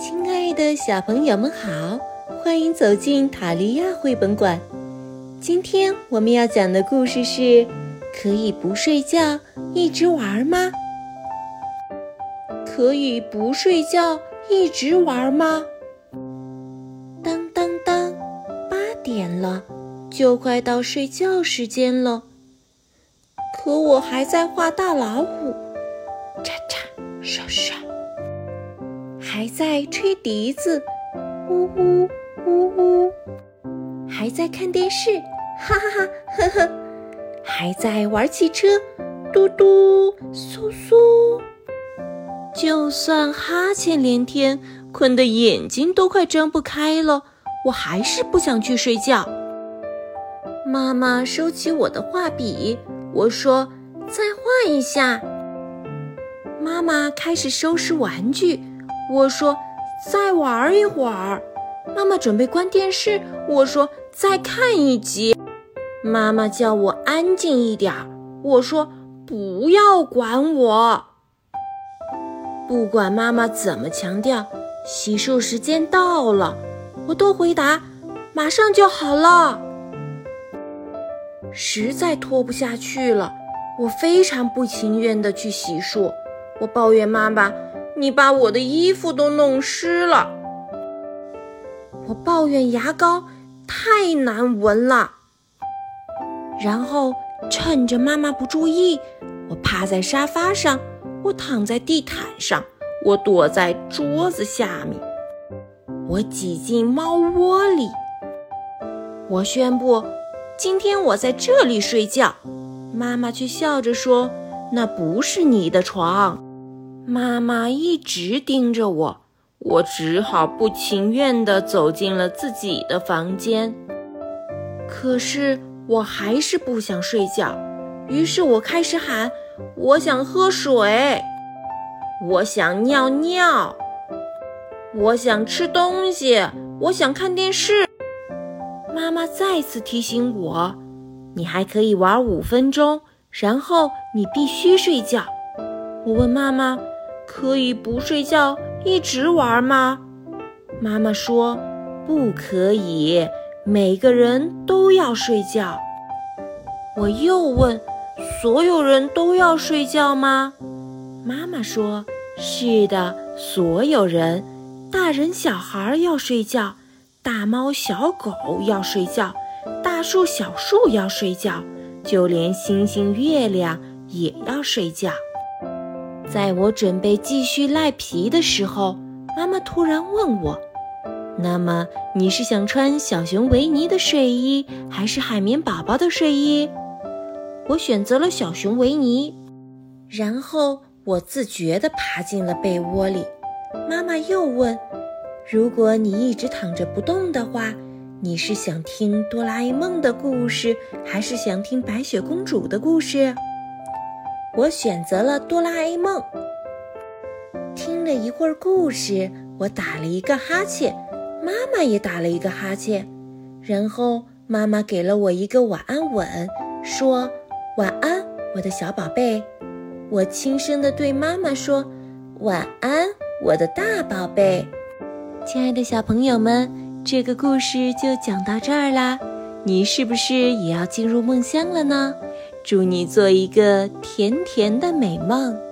亲爱的小朋友们好，欢迎走进塔利亚绘本馆。今天我们要讲的故事是：可以不睡觉一直玩吗？可以不睡觉一直玩吗？当当当，八点了，就快到睡觉时间了。可我还在画大老虎，叉叉，刷刷。还在吹笛子，呜呜呜呜；还在看电视，哈哈哈呵呵；还在玩汽车，嘟嘟嗖嗖。就算哈欠连天，困得眼睛都快睁不开了，我还是不想去睡觉。妈妈收起我的画笔，我说：“再画一下。”妈妈开始收拾玩具。我说：“再玩一会儿。”妈妈准备关电视。我说：“再看一集。”妈妈叫我安静一点。我说：“不要管我。”不管妈妈怎么强调，洗漱时间到了，我都回答：“马上就好了。”实在拖不下去了，我非常不情愿地去洗漱。我抱怨妈妈。你把我的衣服都弄湿了。我抱怨牙膏太难闻了。然后趁着妈妈不注意，我趴在沙发上，我躺在地毯上，我躲在桌子下面，我挤进猫窝里。我宣布，今天我在这里睡觉。妈妈却笑着说：“那不是你的床。”妈妈一直盯着我，我只好不情愿地走进了自己的房间。可是我还是不想睡觉，于是我开始喊：“我想喝水，我想尿尿，我想吃东西，我想看电视。”妈妈再次提醒我：“你还可以玩五分钟，然后你必须睡觉。”我问妈妈。可以不睡觉一直玩吗？妈妈说不可以，每个人都要睡觉。我又问，所有人都要睡觉吗？妈妈说是的，所有人，大人小孩要睡觉，大猫小狗要睡觉，大树小树要睡觉，就连星星月亮也要睡觉。在我准备继续赖皮的时候，妈妈突然问我：“那么你是想穿小熊维尼的睡衣，还是海绵宝宝的睡衣？”我选择了小熊维尼，然后我自觉地爬进了被窝里。妈妈又问：“如果你一直躺着不动的话，你是想听哆啦 A 梦的故事，还是想听白雪公主的故事？”我选择了哆啦 A 梦。听了一会儿故事，我打了一个哈欠，妈妈也打了一个哈欠，然后妈妈给了我一个晚安吻，说：“晚安，我的小宝贝。”我轻声地对妈妈说：“晚安，我的大宝贝。”亲爱的小朋友们，这个故事就讲到这儿啦，你是不是也要进入梦乡了呢？祝你做一个甜甜的美梦。